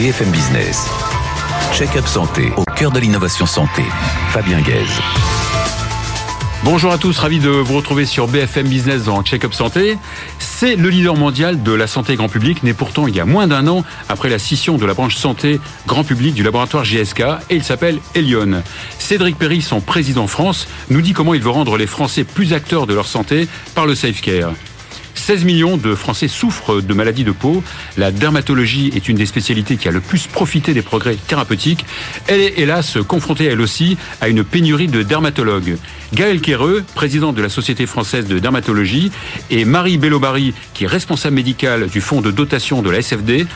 BFM Business. Check-up santé au cœur de l'innovation santé. Fabien Guèze. Bonjour à tous, ravi de vous retrouver sur BFM Business dans Check-up Santé. C'est le leader mondial de la santé grand public, né pourtant il y a moins d'un an après la scission de la branche santé grand public du laboratoire GSK, et il s'appelle Elion. Cédric Perry, son président France, nous dit comment il veut rendre les Français plus acteurs de leur santé par le Safe Care. 16 millions de Français souffrent de maladies de peau. La dermatologie est une des spécialités qui a le plus profité des progrès thérapeutiques. Elle est hélas confrontée elle aussi à une pénurie de dermatologues. Gaël Quéreux, président de la Société française de dermatologie, et Marie Bellobari, qui est responsable médicale du fonds de dotation de la SFD,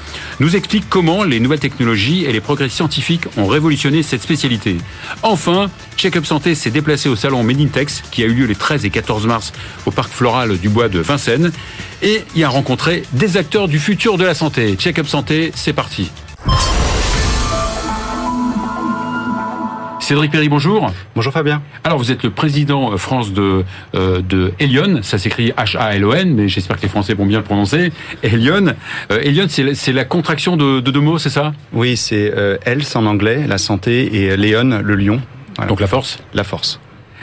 nous expliquent comment les nouvelles technologies et les progrès scientifiques ont révolutionné cette spécialité. Enfin, Check-up Santé s'est déplacé au salon Medintex, qui a eu lieu les 13 et 14 mars au parc floral du bois de Vincennes, et y a rencontré des acteurs du futur de la santé. Check-up Santé, c'est parti. Cédric Perry, bonjour. Bonjour Fabien. Alors vous êtes le président euh, France de, euh, de Elion, ça s'écrit H-A-L-O-N, mais j'espère que les Français vont bien le prononcer. Elion, euh, Elion c'est la contraction de, de, deux mots, c'est ça? Oui, c'est euh, Health en anglais, la santé, et Léon, le lion. Voilà. Donc la force La force.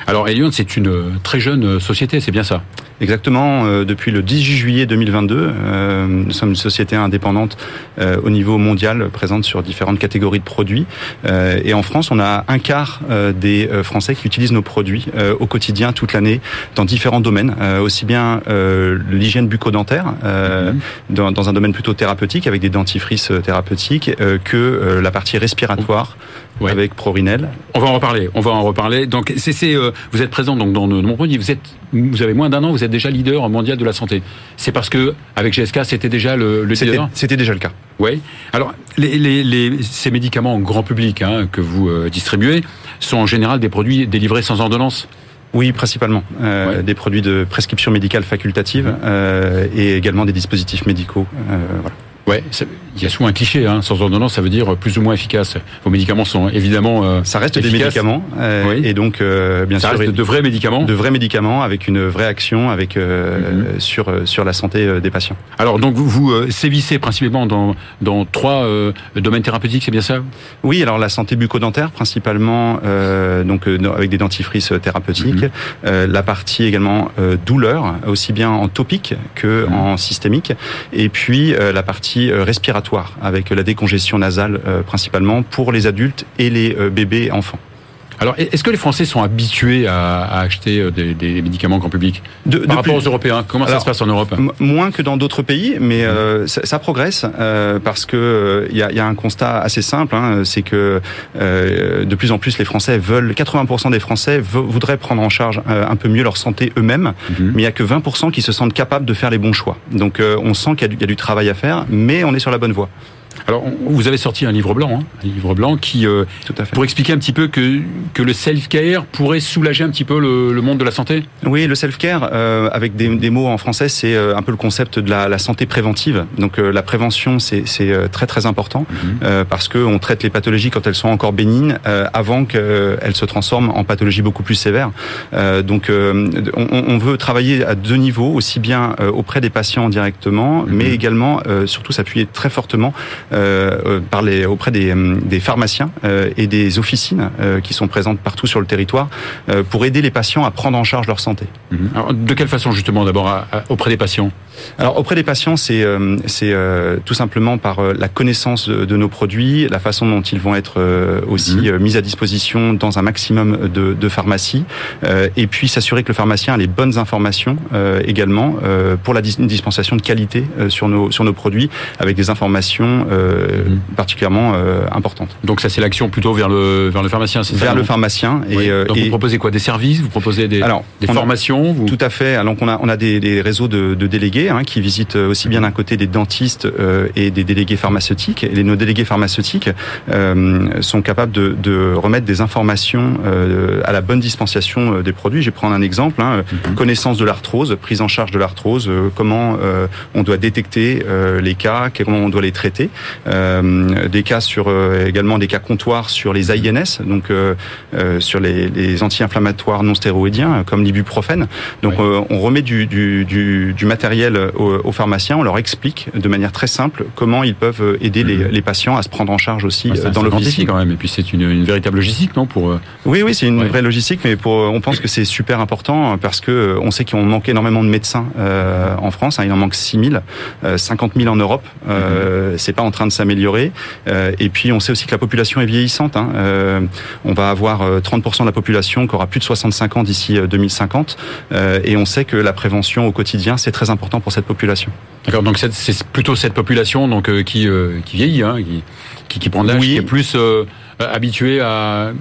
Alors Elion, c'est une très jeune société, c'est bien ça? Exactement, euh, depuis le 18 juillet 2022, euh, nous sommes une société indépendante euh, au niveau mondial, présente sur différentes catégories de produits. Euh, et en France, on a un quart euh, des Français qui utilisent nos produits au quotidien, toute l'année, dans différents domaines, aussi bien l'hygiène bucco-dentaire, mmh. dans, dans, un domaine plutôt thérapeutique, avec des dentifrices thérapeutiques, que la partie respiratoire. Ouais. avec Prorinel. On va en reparler. On va en reparler. Donc, c'est, vous êtes présent donc dans nos produits. Vous êtes, vous avez moins d'un an. Vous êtes déjà leader mondial de la santé. C'est parce que avec GSK, c'était déjà le, le leader? C'était déjà le cas. Oui. Alors, les, les, les, ces médicaments grand public hein, que vous euh, distribuez sont en général des produits délivrés sans ordonnance? Oui, principalement. Euh, ouais. Des produits de prescription médicale facultative euh, et également des dispositifs médicaux. Euh, voilà. Ouais, il y a souvent un cliché, hein, sans ordonnance, ça veut dire plus ou moins efficace. Vos médicaments sont évidemment. Euh, ça reste efficaces. des médicaments, euh, oui. et donc euh, bien ça sûr. reste de vrais médicaments. De vrais médicaments avec une vraie action avec mm -hmm. sur sur la santé des patients. Alors donc vous, vous sévissez principalement dans dans trois domaines thérapeutiques, c'est bien ça? Oui, alors la santé bucco-dentaire principalement, donc avec des dentifrices thérapeutiques. Mm -hmm. la partie également douleur, aussi bien en topique que mm -hmm. en systémique, et puis la partie respiratoire avec la décongestion nasale euh, principalement pour les adultes et les euh, bébés et enfants. Alors, est-ce que les Français sont habitués à, à acheter des, des, médicaments grand public de, par rapport aux Européens? Comment Alors, ça se passe en Europe? Moins que dans d'autres pays, mais euh, ça, ça, progresse euh, parce que il y, a, y, a, un constat assez simple, hein, c'est que euh, de plus en plus les Français veulent, 80% des Français voudraient prendre en charge un peu mieux leur santé eux-mêmes, mm -hmm. mais il y a que 20% qui se sentent capables de faire les bons choix. Donc, on sent qu'il y, y, a du travail à faire, mais on est sur la bonne voie. Alors, vous avez sorti un livre blanc, hein, un livre blanc qui, euh, Tout à fait. pour expliquer un petit peu que, que le self-care pourrait soulager un petit peu le, le monde de la santé? Oui, le self-care, euh, avec des, des, mots en français, c'est euh, un peu le concept de la, la santé préventive. Donc, euh, la prévention, c'est très très important mm -hmm. parce qu'on traite les pathologies quand elles sont encore bénignes avant qu'elles se transforment en pathologies beaucoup plus sévères. donc, on, on, veut travailler à deux niveaux, aussi bien auprès des patients directement, -hmm. mais également, surtout, s'appuyer très fortement euh, par les, auprès des, des pharmaciens euh, et des officines euh, qui sont présentes partout sur le territoire euh, pour aider les patients à prendre en charge leur santé. Alors, de quelle façon justement d'abord auprès des patients? Alors auprès des patients, c'est c'est tout simplement par la connaissance de, de, nos produits, la façon dont ils vont être aussi mmh. mis à disposition dans un maximum de, de pharmacies, et puis s'assurer que le pharmacien a les bonnes informations également pour la dispensation de qualité sur nos sur nos produits, avec des informations euh, mmh. particulièrement euh, importante. Donc ça c'est l'action plutôt vers le vers le pharmacien, c'est vers ça, le pharmacien et, oui. Donc et, vous proposez quoi? Des services? Vous proposez des, alors, des formations a, vous... Tout à fait. Alors on a on a des, des réseaux de, de délégués délégués hein, qui visitent aussi bien d'un côté des dentistes et des délégués pharmaceutiques. Et nos délégués pharmaceutiques sont capables de, de, remettre des informations à la bonne dispensation des produits. Je vais prendre un exemple. Hein, mhm. Connaissance de l'arthrose, prise en charge de l'arthrose, comment on doit détecter les cas, comment on doit les traiter. des cas sur également des cas comptoirs sur les INS, donc sur les, les anti-inflammatoires non stéroïdiens comme l'ibuprofène. Donc on remet du, du, du, du matériel aux, pharmaciens, on leur explique de manière très simple comment ils peuvent aider les, mhm. les patients à se prendre en charge aussi ah, dans l'office. quand même, et puis c'est une, une, véritable logistique, non pour Oui, oui, c'est une vraie logistique, mais pour on pense que c'est super important parce que on sait qu'on manque énormément de médecins euh, en France. Hein, il en manque 6 000, euh, 50 000 en Europe. Euh, mhm. C'est pas en train de s'améliorer. Euh, et puis on sait aussi que la population est vieillissante. Hein. Euh, on va avoir 30% de la population qui aura plus de 65 ans d'ici 2050. et on sait que la prévention au quotidien c'est très important pour cette population. D'accord. Donc c'est plutôt cette population donc qui qui vieillit, hein, qui, qui, qui prend de l'âge, oui. qui est plus euh, habitués à,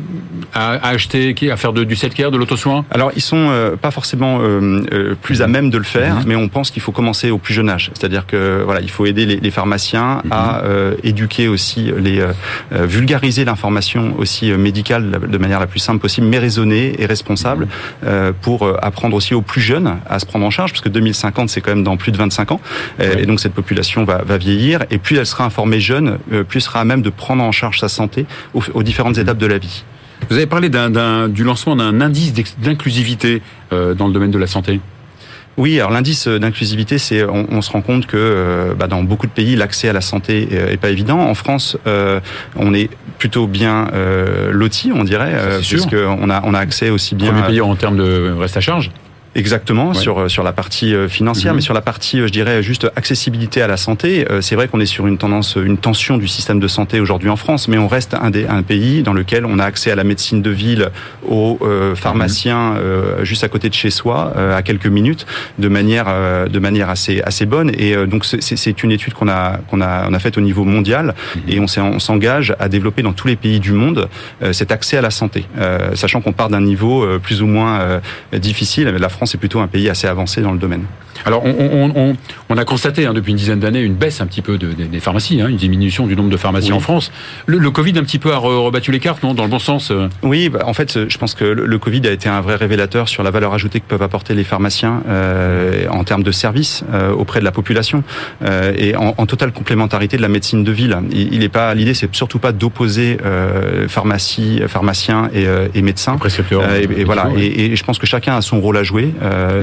à, à, acheter, à faire de, du self-care, de l'auto-soin Alors, ils sont euh, pas forcément euh, euh, plus à même de le faire, mhm. mais on pense qu'il faut commencer au plus jeune âge. C'est-à-dire que voilà, il faut aider les, les pharmaciens mhm. à éduquer aussi, les vulgariser l'information aussi médicale de manière la plus simple possible, mais raisonnée et responsable, mhm. pour apprendre aussi aux plus jeunes à se prendre en charge, parce que 2050, c'est quand même dans plus de 25 ans, et donc cette population va, va vieillir, et plus elle sera informée jeune, plus elle sera à même de prendre en charge sa santé au, aux différentes étapes de la vie. Vous avez parlé du lancement d'un indice d'inclusivité euh, dans le domaine de la santé. Oui, alors l'indice d'inclusivité, c'est on, se rend compte que euh, bah, dans beaucoup de pays, l'accès à la santé est, pas évident. En France, euh, on est plutôt bien loti, on dirait, puisqu'on a on a accès aussi bien. Premier pays en termes de reste à charge. Exactement sur euh, sur la partie euh, financière, mhm. mais sur la partie, euh, je dirais juste accessibilité à la santé. C'est vrai qu'on est sur une tendance, une tension du système de santé aujourd'hui en France, mais on reste un des un pays dans lequel on a accès à la médecine de ville, aux pharmaciens mhm. juste à côté de chez soi, à quelques minutes, de manière de manière assez assez bonne. Et donc c'est une étude qu'on a qu'on a on a faite au niveau mondial mhm. et on s'engage à développer dans tous les pays du monde cet accès à la santé, sachant qu'on part d'un niveau plus ou moins difficile. La France France est plutôt un pays assez avancé dans le domaine. Alors, on, a constaté hein, depuis une dizaine d'années une baisse un petit peu des pharmacies, hein, une diminution du nombre de pharmacies en France. Le, Covid un petit peu a rebattu les cartes, non Dans le bon sens euh? Oui, bah, en fait, je pense que le, Covid a été un vrai révélateur sur la valeur ajoutée que peuvent apporter les pharmaciens euh, en termes de services euh, auprès de la population et en, totale complémentarité de la médecine de ville. Il, est pas l'idée, c'est surtout pas d'opposer pharmacie, pharmaciens et, médecins. Et, voilà. Et, je pense que chacun a son rôle à jouer.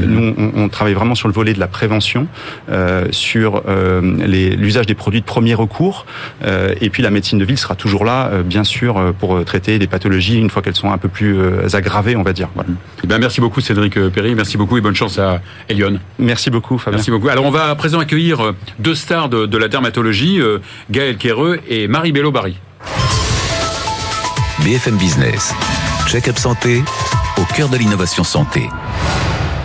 Nous, on, travaille vraiment sur le volet de la prévention, euh, sur euh, l'usage des produits de premier recours, et puis la médecine de ville sera toujours là, bien sûr, pour traiter des pathologies une fois qu'elles sont un peu plus aggravées, on va dire. Voilà. Eh bien, merci beaucoup Cédric Perry, merci beaucoup et bonne chance à Elion. Merci beaucoup Fabien. Merci beaucoup. Alors on va à présent accueillir deux stars de, de la dermatologie, Gaël Quéreux et Marie Bello Barry. BFM Business, check-up santé au cœur de l'innovation santé.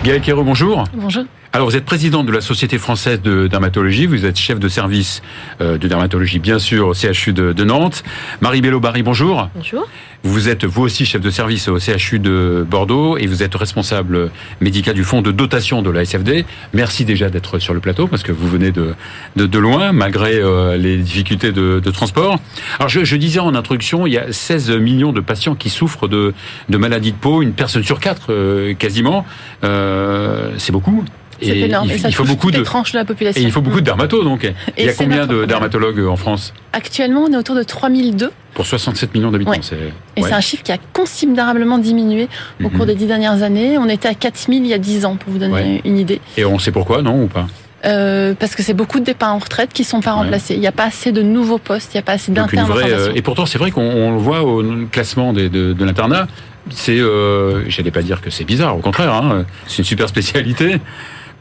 Gaël Quéro, bonjour. Bonjour. Alors, vous êtes président de la Société française de dermatologie, vous êtes chef de service euh, de dermatologie, bien sûr, au CHU de, Nantes. Marie Bello-Barry, bonjour. Bonjour. Vous êtes, vous aussi, chef de service au CHU de Bordeaux et vous êtes responsable médical du fonds de dotation de la SFD. Merci déjà d'être sur le plateau parce que vous venez de, de, loin, malgré euh, les difficultés de, transport. Alors, je, disais en introduction, il y a 16 millions de patients qui souffrent de, de maladies de peau, une personne sur quatre euh, quasiment. C'est beaucoup. C'est énorme. Il, il faut beaucoup de tranches de la population. Et il faut beaucoup de dermatos, donc. il y a combien de dermatologues en France? Actuellement, on est autour de 3002. Pour 67 millions d'habitants, c'est. Et c'est un chiffre qui a considérablement diminué au cours mhm. des dix dernières années. On était à 4000 il y a 10 ans, pour vous donner une idée. Et on sait pourquoi, non, ou pas? Euh, parce que c'est beaucoup de départs en retraite qui sont pas remplacés. Il n'y a pas assez de nouveaux postes, il n'y a pas assez d'internes. Euh, et pourtant, c'est vrai qu'on le voit au classement de, de l'internat. C'est, euh, j'allais pas dire que c'est bizarre, au contraire, hein, c'est une super spécialité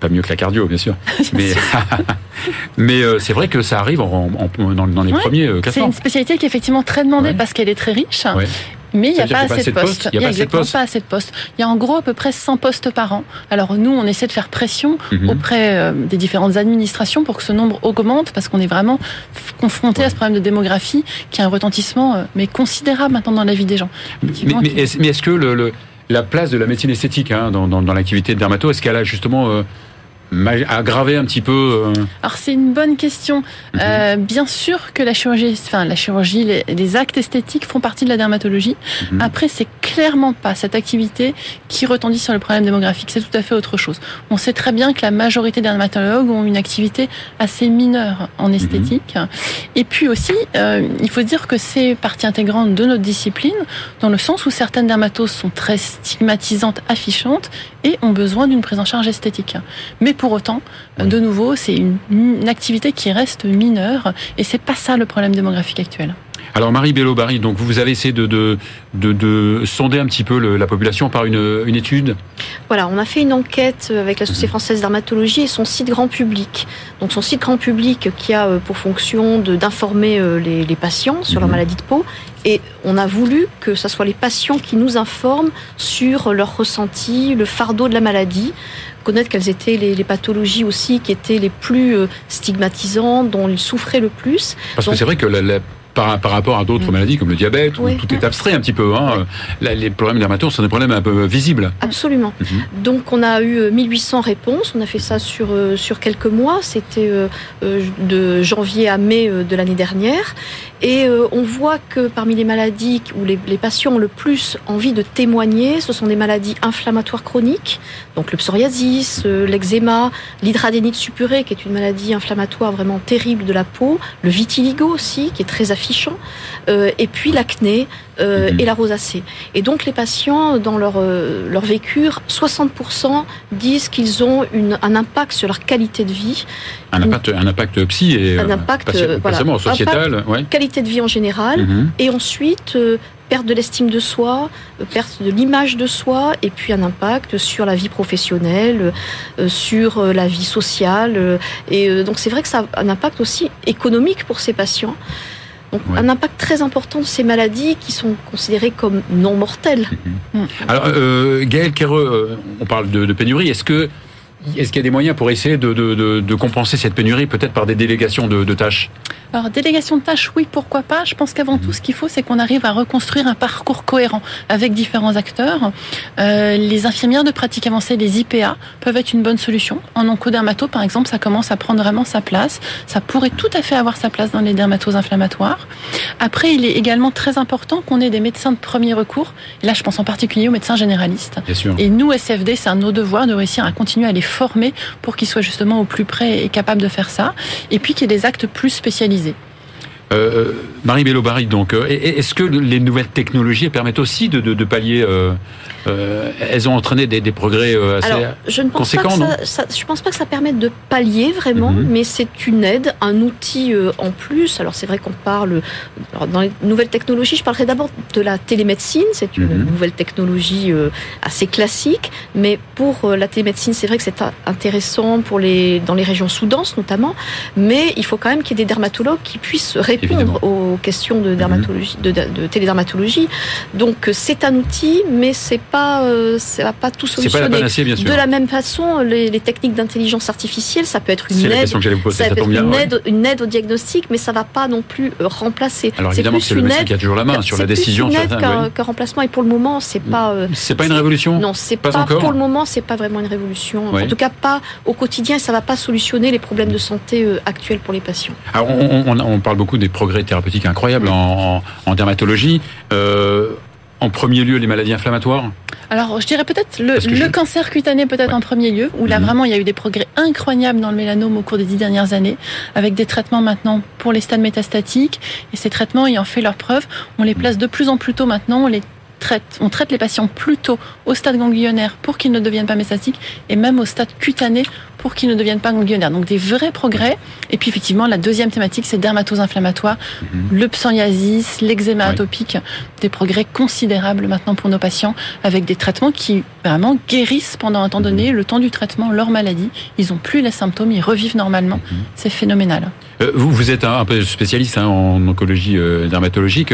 pas mieux que la cardio, bien sûr. mais mais euh, c'est vrai que ça arrive en, dans, les premiers euh, C'est une spécialité qui est effectivement très demandée parce qu'elle est très riche. Mais il n'y a, pas assez de postes. Il n'y a, exactement pas assez de postes. Il y a en gros à peu près 100 postes par an. Alors nous, on essaie de faire pression mhm. auprès euh, des différentes administrations pour que ce nombre augmente parce qu'on est vraiment confronté à ce problème de démographie qui a un retentissement mais considérable maintenant dans la vie des gens. Mais, est-ce que le, la place de la médecine esthétique hein, dans, dans, l'activité de dermato, est-ce qu'elle a justement aggraver un petit peu euh Alors c'est une bonne question. Mhm. Euh, bien sûr que la chirurgie, enfin la chirurgie, les, actes esthétiques font partie de la dermatologie. Mhm. Après, c'est clairement pas cette activité qui retendit sur le problème démographique. C'est tout à fait autre chose. On sait très bien que la majorité des dermatologues ont une activité assez mineure en mhm. esthétique. Et puis aussi, euh, il faut dire que c'est partie intégrante de notre discipline, dans le sens où certaines dermatoses sont très stigmatisantes, affichantes, et ont besoin d'une prise en charge esthétique. Mais pour autant, de nouveau, c'est une, activité qui reste mineure et c'est pas ça le problème démographique actuel. Alors Marie Bello-Barry, donc vous avez essayé de, de, de, sonder un petit peu la population par une, une, étude? Voilà, on a fait une enquête avec la Société française d'armatologie et son site grand public. Donc son site grand public qui a euh, pour fonction d'informer euh, les, les, patients sur leur mhm. maladie de peau. Et on a voulu que ce soit les patients qui nous informent sur leur ressenti, le fardeau de la maladie, connaître quelles étaient les, pathologies aussi qui étaient les plus euh, stigmatisantes, dont ils souffraient le plus. Parce que c'est vrai que la, par, par, rapport à d'autres mm. maladies comme le diabète, où tout est abstrait un petit peu. Hein. les problèmes dermatoses sont des problèmes un peu visibles. Absolument. Mm-hmm. Donc on a eu 1800 euh, réponses, on a fait ça sur, euh, sur quelques mois, c'était de janvier à mai de l'année dernière. Et euh, on voit que parmi les maladies où les, patients ont le plus envie de témoigner, ce sont des maladies inflammatoires chroniques, donc le psoriasis, euh, l'eczéma, l'hydradénite suppurée, qui est une maladie inflammatoire vraiment terrible de la peau, le vitiligo aussi, qui est très affichant, euh, et puis l'acné mhm. et la rosacée. Et donc les patients, dans leur, leur vécu, 60% disent qu'ils ont une, un impact sur leur qualité de vie. Un impact, un impact psy et un impact, voilà, sociétal. ouais. Qualité de vie en général. Mhm. Et ensuite, euh, perte de l'estime de soi, euh, perte de l'image de soi, et puis un impact sur la vie professionnelle, euh, sur la vie sociale. Et donc c'est vrai que ça a un impact aussi économique pour ces patients. Donc un impact très important de ces maladies qui sont considérées comme non mortelles. Mhm. Alors Gaël Kereux, on parle de, de pénurie. Est-ce que est-ce qu'il y a des moyens pour essayer de, compenser cette pénurie, peut-être par des délégations de, tâches? Alors, délégation de tâches, oui, pourquoi pas. Je pense qu'avant tout, ce qu'il faut, c'est qu'on arrive à reconstruire un parcours cohérent avec différents acteurs. Euh, les infirmières de pratique avancée, les IPA, peuvent être une bonne solution. En oncodermato, par exemple, ça commence à prendre vraiment sa place. Ça pourrait tout à fait avoir sa place dans les dermatoses inflammatoires. Après, il est également très important qu'on ait des médecins de premier recours. Et là, je pense en particulier aux médecins généralistes. Bien sûr. Et nous, SFD, c'est un de nos devoirs de réussir à continuer à les former pour qu'ils soient justement au plus près et capables de faire ça. Et puis qu'il y ait des actes plus spécialisés. Euh, euh Marie donc, euh, est-ce que les nouvelles technologies permettent aussi de, pallier euh, elles ont entraîné des, des progrès euh, assez Alors, je ne pense conséquents, pas que ça, Je pense pas que ça permette de pallier vraiment, mhm. mais c'est une aide, un outil euh, en plus. Alors c'est vrai qu'on parle dans les nouvelles technologies. Je parlerai d'abord de la télémédecine. C'est une mhm. nouvelle technologie assez classique, mais pour la télémédecine, c'est vrai que c'est intéressant pour les dans les régions sous-denses notamment. Mais il faut quand même qu'il y ait des dermatologues qui puissent répondre aux questions de dermatologie, de, de télédermatologie. Donc c'est un outil, mais c'est pas, euh, ça va pas tout solutionner. Pas la panacée, bien sûr. De la même façon, les, techniques d'intelligence artificielle, ça peut être une aide, ça, peut être une, aide une aide au diagnostic, mais ça va pas non plus euh, remplacer. Alors évidemment, c'est le médecin qui a toujours la main sur la décision. C'est une aide qu'un remplacement, et pour le moment, c'est pas. Euh, c'est pas une révolution? Non, c'est pas, pas pour le moment, c'est pas vraiment une révolution. En tout cas, pas au quotidien. Ça va pas solutionner les problèmes de santé actuels pour les patients. Alors, on, parle beaucoup des progrès thérapeutiques incroyables en, en, dermatologie. Euh, en premier lieu les maladies inflammatoires Alors, je dirais peut-être le, cancer cutané peut-être en premier lieu, où là mhm. vraiment il y a eu des progrès incroyables dans le mélanome au cours des dix dernières années, avec des traitements maintenant pour les stades métastatiques, et ces traitements ayant fait leur preuve, on les place de plus en plus tôt maintenant, on les traite, on traite les patients plus tôt au stade ganglionnaire pour qu'ils ne deviennent pas métastatiques et même au stade cutané pour qu'ils ne deviennent pas ganglionnaires. Donc des vrais progrès. Et puis effectivement, la deuxième thématique, c'est dermatose inflammatoire, mhm. le psoriasis, l'eczéma atopique, des progrès considérables maintenant pour nos patients avec des traitements qui vraiment guérissent pendant un temps donné, mhm. le temps du traitement, leur maladie. Ils n'ont plus les symptômes, ils revivent normalement. Mhm. C'est phénoménal. Euh, vous, vous êtes un, peu spécialiste hein, en oncologie euh, dermatologique.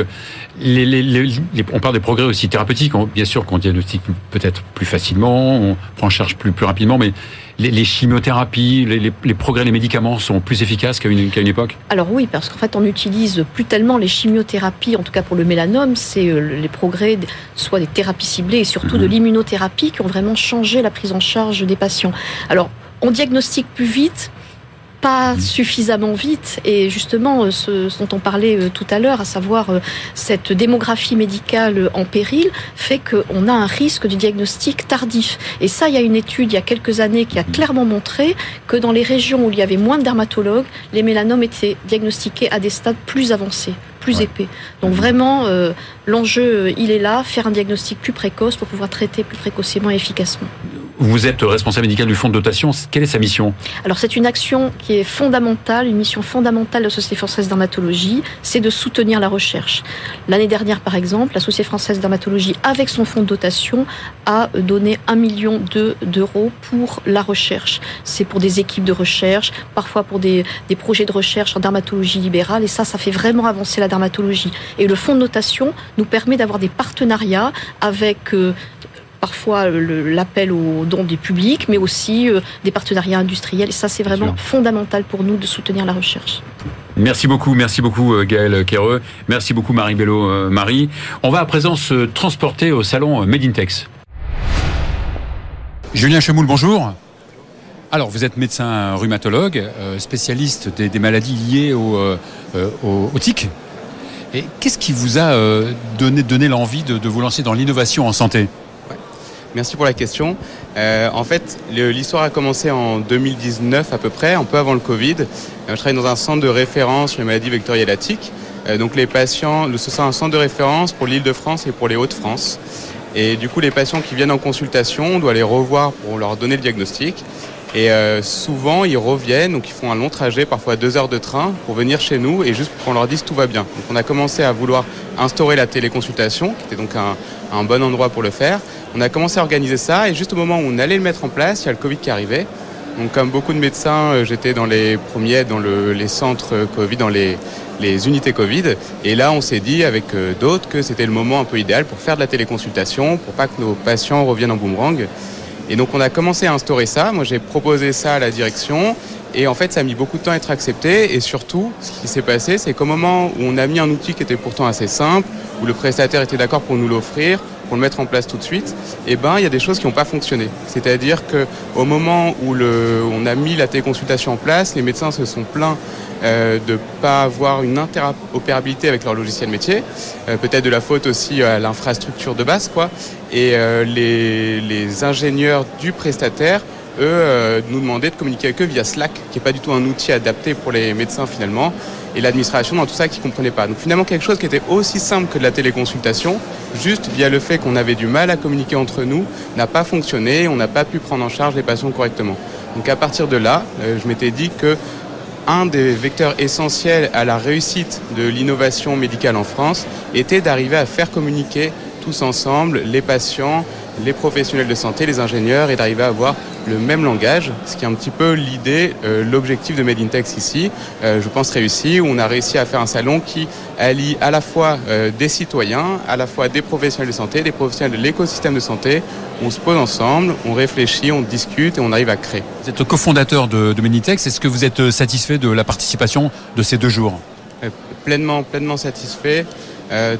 on parle des progrès aussi thérapeutiques. bien sûr qu'on diagnostique peut-être plus facilement, on prend en charge plus, plus rapidement, mais les, chimiothérapies, les, progrès, les médicaments sont plus efficaces qu'à une, une, époque? Alors oui, parce qu'en fait, on n'utilise plus tellement les chimiothérapies, en tout cas pour le mélanome, c'est euh, les progrès, soit des thérapies ciblées et surtout de mhm. l'immunothérapie qui ont vraiment changé la prise en charge des patients. Alors, on diagnostique plus vite, pas mmh. suffisamment vite. Et justement, euh, ce dont on parlait euh, tout à l'heure, à savoir euh, cette démographie médicale en péril, fait qu'on a un risque de diagnostic tardif. Et ça, il y a une étude il y a quelques années qui a mmh. clairement montré que dans les régions où il y avait moins de dermatologues, les mélanomes étaient diagnostiqués à des stades plus avancés plus épais. Donc vraiment, l'enjeu, il est là, faire un diagnostic plus précoce pour pouvoir traiter plus précocement et efficacement. Vous êtes responsable médical du fonds de dotation. Quelle est sa mission? Alors c'est une action qui est fondamentale, une mission fondamentale de la Société française dermatologie, c'est de soutenir la recherche. L'année dernière, par exemple, la Société française dermatologie, avec son fonds de dotation, a donné un million d'euros pour la recherche. C'est pour des équipes de recherche, parfois pour des, des projets de recherche en dermatologie libérale, et ça, ça fait vraiment avancer la dermatologie. Et le fonds de notation nous permet d'avoir des partenariats avec euh, parfois l'appel aux dons du public, mais aussi euh, des partenariats industriels. Et ça, c'est vraiment fondamental pour nous de soutenir la recherche. Merci beaucoup, merci beaucoup euh, Gaël Quéreux, merci beaucoup Marie Bello euh, Marie. On va à présent se transporter au salon Made in Tex. Julien Chemoul, bonjour. Alors, vous êtes médecin rhumatologue, spécialiste des, maladies liées au, au, tic. Et qu'est-ce qui vous a donné, donné l'envie de, de vous lancer dans l'innovation en santé? Merci pour la question. Euh, en fait, l'histoire a commencé en 2019 à peu près, un peu avant le Covid. Euh, je travaille dans un centre de référence sur les maladies vectorielles euh, donc les patients, ce sera un centre de référence pour l'île de France et pour les Hauts-de-France. Et du coup, les patients qui viennent en consultation, on doit les revoir pour leur donner le diagnostic. Et souvent, ils reviennent, donc ils font un long trajet, parfois deux heures de train, pour venir chez nous et juste pour qu'on leur dise tout va bien. Donc on a commencé à vouloir instaurer la téléconsultation, qui était donc un bon endroit pour le faire. On a commencé à organiser ça et juste au moment où on allait le mettre en place, il y a le Covid qui arrivait. Donc comme beaucoup de médecins, euh, j'étais dans les premiers, dans les centres Covid, dans les, unités Covid. Et là, on s'est dit avec euh, d'autres que c'était le moment un peu idéal pour faire de la téléconsultation, pour pas que nos patients reviennent en boomerang. Et donc on a commencé à instaurer ça. Moi, j'ai proposé ça à la direction. Et en fait, ça a mis beaucoup de temps à être accepté. Et surtout, ce qui s'est passé, c'est qu'au moment où on a mis un outil qui était pourtant assez simple, où le prestataire était d'accord pour nous l'offrir, pour le mettre en place tout de suite, eh ben, il y a des choses qui n'ont pas fonctionné. C'est-à-dire qu'au moment où on a mis la téléconsultation en place, les médecins se sont plaints euh, de ne pas avoir une interopérabilité avec leur logiciel métier, euh, peut-être de la faute aussi à l'infrastructure de base, quoi. Et euh, les, ingénieurs du prestataire eux, nous demandaient de communiquer avec eux via Slack, qui n'est pas du tout un outil adapté pour les médecins finalement, et l'administration dans tout ça qui ne comprenait pas. Donc finalement quelque chose qui était aussi simple que de la téléconsultation, juste via le fait qu'on avait du mal à communiquer entre nous, n'a pas fonctionné, on n'a pas pu prendre en charge les patients correctement. Donc à partir de là, euh, je m'étais dit que un des vecteurs essentiels à la réussite de l'innovation médicale en France était d'arriver à faire communiquer tous ensemble les patients, les professionnels de santé, les ingénieurs, et d'arriver à avoir le même langage, ce qui est un petit peu l'idée, euh, l'objectif de Made in ici, euh, je pense réussi, où on a réussi à faire un salon qui allie à la fois euh, des citoyens, à la fois des professionnels de santé, des professionnels de l'écosystème de santé. On se pose ensemble, on réfléchit, on discute et on arrive à créer. Vous êtes cofondateur de, de. Est-ce que vous êtes satisfait de la participation de ces deux jours? Pleinement, pleinement satisfait.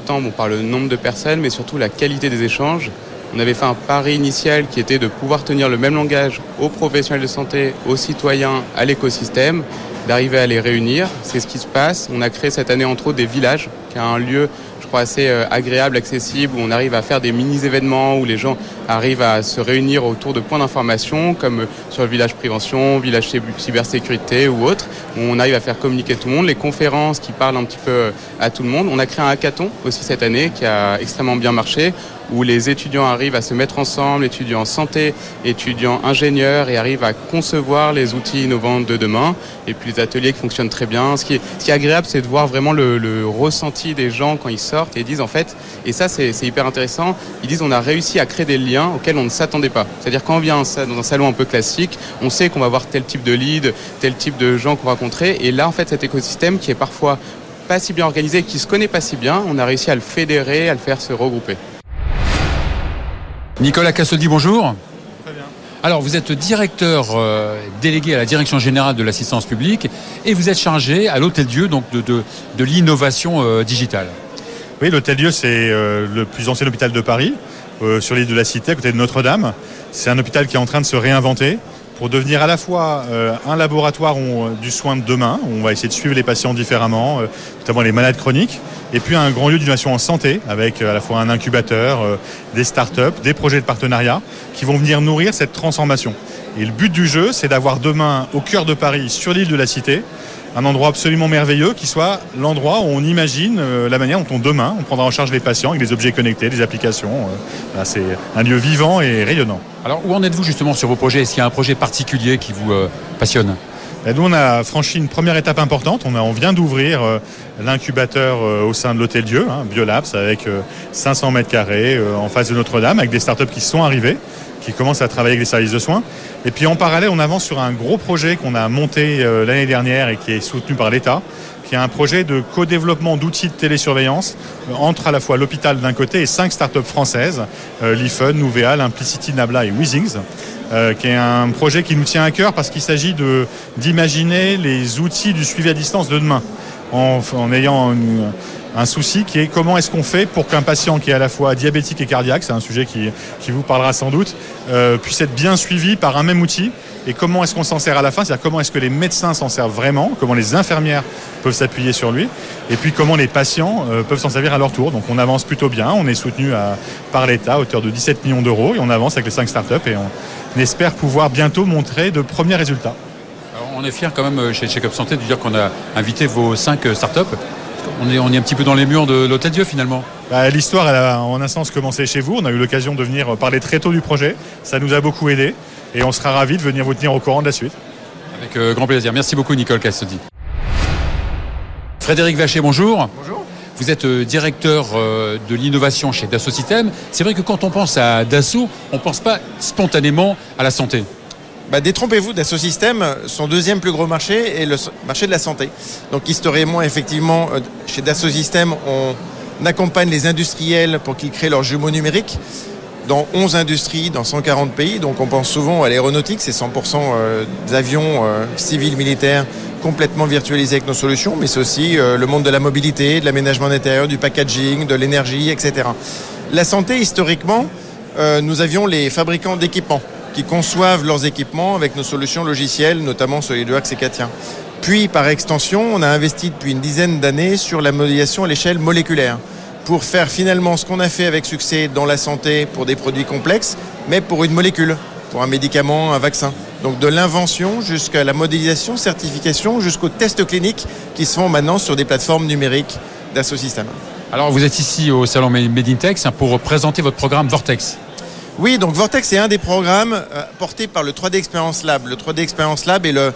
tant bon, par le nombre de personnes, mais surtout la qualité des échanges. On avait fait un pari initial qui était de pouvoir tenir le même langage aux professionnels de santé, aux citoyens, à l'écosystème, d'arriver à les réunir. C'est ce qui se passe. On a créé cette année entre autres des villages, qui est un lieu crois, assez euh, agréable, accessible, où on arrive à faire des mini-événements, où les gens arrivent à se réunir autour de points d'information, comme euh, sur le village prévention, village cybersécurité ou autre, où on arrive à faire communiquer tout le monde, les conférences qui parlent un petit peu euh, à tout le monde. On a créé un hackathon aussi cette année qui a extrêmement bien marché, où les étudiants arrivent à se mettre ensemble, étudiants santé, étudiants ingénieurs, et arrivent à concevoir les outils innovants de demain. Et puis les ateliers qui fonctionnent très bien. Ce qui est, ce qui est agréable, c'est de voir vraiment le, le ressenti des gens quand ils sortent et disent en fait, et ça c'est hyper intéressant, ils disent on a réussi à créer des liens auxquels on ne s'attendait pas. C'est-à-dire quand on vient dans un salon un peu classique, on sait qu'on va avoir tel type de lead, tel type de gens qu'on va rencontrer, et là en fait cet écosystème qui est parfois pas si bien organisé, qui se connaît pas si bien, on a réussi à le fédérer, à le faire se regrouper. Nicolas Cassodi, bonjour. Alors, vous êtes directeur euh, délégué à la direction générale de l'assistance publique et vous êtes chargé à l'Hôtel Dieu donc de, de, l'innovation euh, digitale. Oui, l'Hôtel Dieu, c'est euh, le plus ancien hôpital de Paris, sur l'île de la Cité, à côté de Notre-Dame. C'est un hôpital qui est en train de se réinventer pour devenir à la fois euh, un laboratoire du soin de demain, où on va essayer de suivre les patients différemment, notamment les malades chroniques, et puis un grand lieu d'innovation en santé, avec à la fois un incubateur, des start-up, des projets de partenariat, qui vont venir nourrir cette transformation. Et le but du jeu, c'est d'avoir demain, au cœur de Paris, sur l'île de la Cité, un endroit absolument merveilleux qui soit l'endroit où on imagine euh, la manière dont on demain on prendra en charge les patients avec des objets connectés, des applications. Euh, c'est un lieu vivant et rayonnant. Alors où en êtes-vous justement sur vos projets? Est-ce qu'il y a un projet particulier qui vous euh, passionne? Ben, nous, on a franchi une première étape importante. On, a, on vient d'ouvrir l'incubateur au sein de l'Hôtel Dieu, hein, Biolabs, avec 500 mètres carrés en face de Notre-Dame, avec des startups qui sont arrivées qui commence à travailler avec les services de soins. Et puis en parallèle, on avance sur un gros projet qu'on a monté euh, l'année dernière et qui est soutenu par l'État, qui est un projet de co-développement d'outils de télésurveillance euh, entre à la fois l'hôpital d'un côté et cinq startups françaises, euh, l'IFUN, Nouvéal, Implicity, Nabla et Weezings. qui est un projet qui nous tient à cœur parce qu'il s'agit d'imaginer les outils du suivi à distance de demain en, en ayant une, un souci qui est comment est-ce qu'on fait pour qu'un patient qui est à la fois diabétique et cardiaque, c'est un sujet qui, qui vous parlera sans doute, euh, puisse être bien suivi par un même outil et comment est-ce qu'on s'en sert à la fin, c'est-à-dire comment est-ce que les médecins s'en servent vraiment, comment les infirmières peuvent s'appuyer sur lui, et puis comment les patients euh, peuvent s'en servir à leur tour. Donc on avance plutôt bien, on est soutenu par l'État à hauteur de 17 millions d'euros, et on avance avec les 5 startups, et on espère pouvoir bientôt montrer de premiers résultats. on est fiers quand même euh, chez Check Santé de dire qu'on a invité vos 5 startups on est, on est un petit peu dans les murs de l'Hôtel Dieu finalement. Bah, l'histoire, a en un sens commencé chez vous. On a eu l'occasion de venir parler très tôt du projet. Ça nous a beaucoup aidé et on sera ravis de venir vous tenir au courant de la suite. Avec euh, grand plaisir. Merci beaucoup Nicole Castodi. Frédéric Vacher, bonjour. Bonjour. Vous êtes euh, directeur euh, de l'innovation chez Dassault Systèmes. C'est vrai que quand on pense à Dassault, on ne pense pas spontanément à la santé. Bah, détrompez-vous, Dassault Systèmes, son deuxième plus gros marché est le marché de la santé. Donc historiquement, effectivement, euh, chez Dassault Systèmes, on accompagne les industriels pour qu'ils créent leurs jumeaux numériques dans 11 industries, dans 140 pays. Donc on pense souvent à l'aéronautique, c'est 100% euh, d'avions euh, civils, militaires complètement virtualisés avec nos solutions, mais c'est aussi le monde de la mobilité, de l'aménagement intérieur, du packaging, de l'énergie, etc. La santé, historiquement, nous avions les fabricants d'équipements qui conçoivent leurs équipements avec nos solutions logicielles, notamment SolidWorks et Katia. Puis, par extension, on a investi depuis une dizaine d'années sur la modélisation à l'échelle moléculaire pour faire finalement ce qu'on a fait avec succès dans la santé pour des produits complexes, mais pour une molécule, pour un médicament, un vaccin. Donc de l'invention jusqu'à la modélisation, certification, jusqu'aux tests cliniques qui se font maintenant sur des plateformes numériques d'Asso Alors vous êtes ici au salon Medintex hein, pour présenter votre programme Vortex. Oui, donc Vortex est un des programmes euh, portés par le 3D Experience Lab. Le 3D Experience Lab est le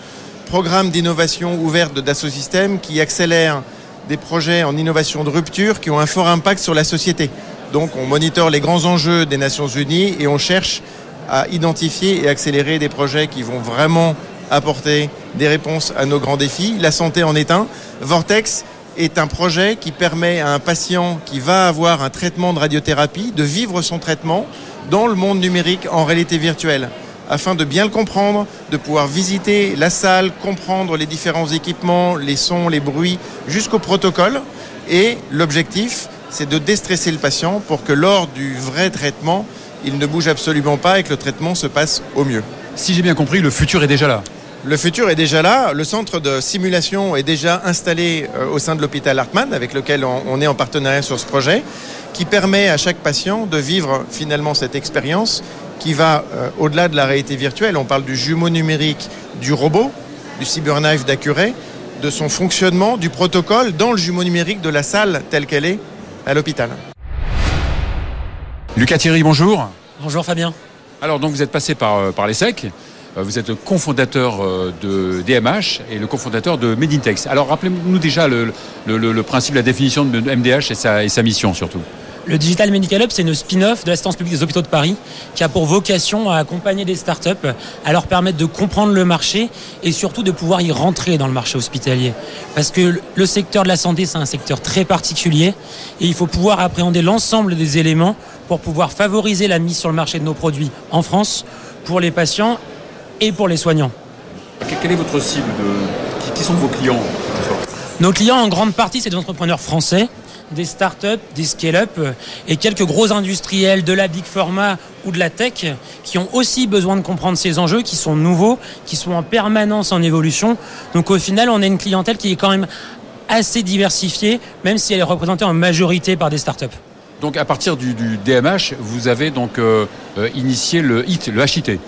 programme d'innovation ouverte de Dassault Systèmes qui accélère des projets en innovation de rupture qui ont un fort impact sur la société. Donc on monitore les grands enjeux des Nations Unies et on cherche à identifier et accélérer des projets qui vont vraiment apporter des réponses à nos grands défis. La santé en est un. Vortex est un projet qui permet à un patient qui va avoir un traitement de radiothérapie de vivre son traitement dans le monde numérique en réalité virtuelle afin de bien le comprendre, de pouvoir visiter la salle, comprendre les différents équipements, les sons, les bruits, jusqu'au protocole. Et l'objectif, c'est de déstresser le patient pour que lors du vrai traitement, il ne bouge absolument pas et que le traitement se passe au mieux. Si j'ai bien compris, le futur est déjà là. Le futur est déjà là. Le centre de simulation est déjà installé euh, au sein de l'hôpital Hartmann, avec lequel on est en partenariat sur ce projet qui permet à chaque patient de vivre finalement cette expérience qui va euh, au-delà de la réalité virtuelle. On parle du jumeau numérique du robot, du cyberknife d'Accuray, de son fonctionnement, du protocole dans le jumeau numérique de la salle telle qu'elle est à l'hôpital. Lucas Thierry, bonjour. Bonjour Fabien. Alors donc vous êtes passé par, euh, par l'ESSEC, euh, vous êtes le cofondateur de DMH et le cofondateur de Medintex. Alors rappelez-nous déjà le, principe, la définition de MDH et sa mission surtout. Le Digital Medical Hub, c'est une spin-off de l'assistance publique des hôpitaux de Paris qui a pour vocation à accompagner des startups, à leur permettre de comprendre le marché et surtout de pouvoir y rentrer dans le marché hospitalier. Parce que le secteur de la santé, c'est un secteur très particulier et il faut pouvoir appréhender l'ensemble des éléments pour pouvoir favoriser la mise sur le marché de nos produits en France pour les patients et pour les soignants. Quelle est votre cible Qui sont vos clients Nos clients, en grande partie, c'est des entrepreneurs français des start-up, des scale-up euh, et quelques gros industriels de la big pharma ou de la tech qui ont aussi besoin de comprendre ces enjeux, qui sont nouveaux, qui sont en permanence en évolution. Donc au final, on a une clientèle qui est quand même assez diversifiée, même si elle est représentée en majorité par des startups. Donc à partir du, DMH, vous avez donc euh, euh, initié le HIT, le HIT.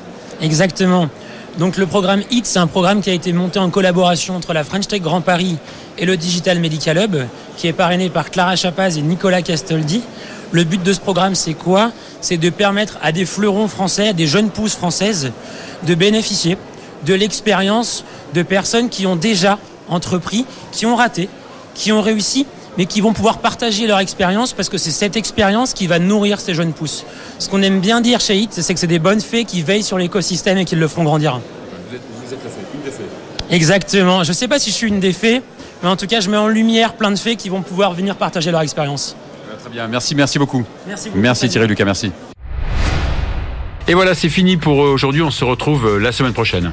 Exactement. Donc le programme HIT, c'est un programme qui a été monté en collaboration entre la French Tech Grand Paris et le Digital Medical Hub, qui est parrainé par Clara Chapaz et Nicolas Castoldi. Le but de ce programme, c'est quoi? C'est de permettre à des fleurons français, à des jeunes pousses françaises, de bénéficier de l'expérience de personnes qui ont déjà entrepris, qui ont raté, qui ont réussi, mais qui vont pouvoir partager leur expérience parce que c'est cette expérience qui va nourrir ces jeunes pousses. Ce qu'on aime bien dire chez HIT, c'est que c'est des bonnes fées qui veillent sur l'écosystème et qui le feront grandir. Vous êtes, la fée, une des fées. Exactement. Je ne sais pas si je suis une des fées, mais en tout cas, je mets en lumière plein de fées qui vont pouvoir venir partager leur expérience. Très bien, merci, merci beaucoup. Merci beaucoup. Merci Thierry Lucas, merci. Et voilà, c'est fini pour aujourd'hui. On se retrouve la semaine prochaine.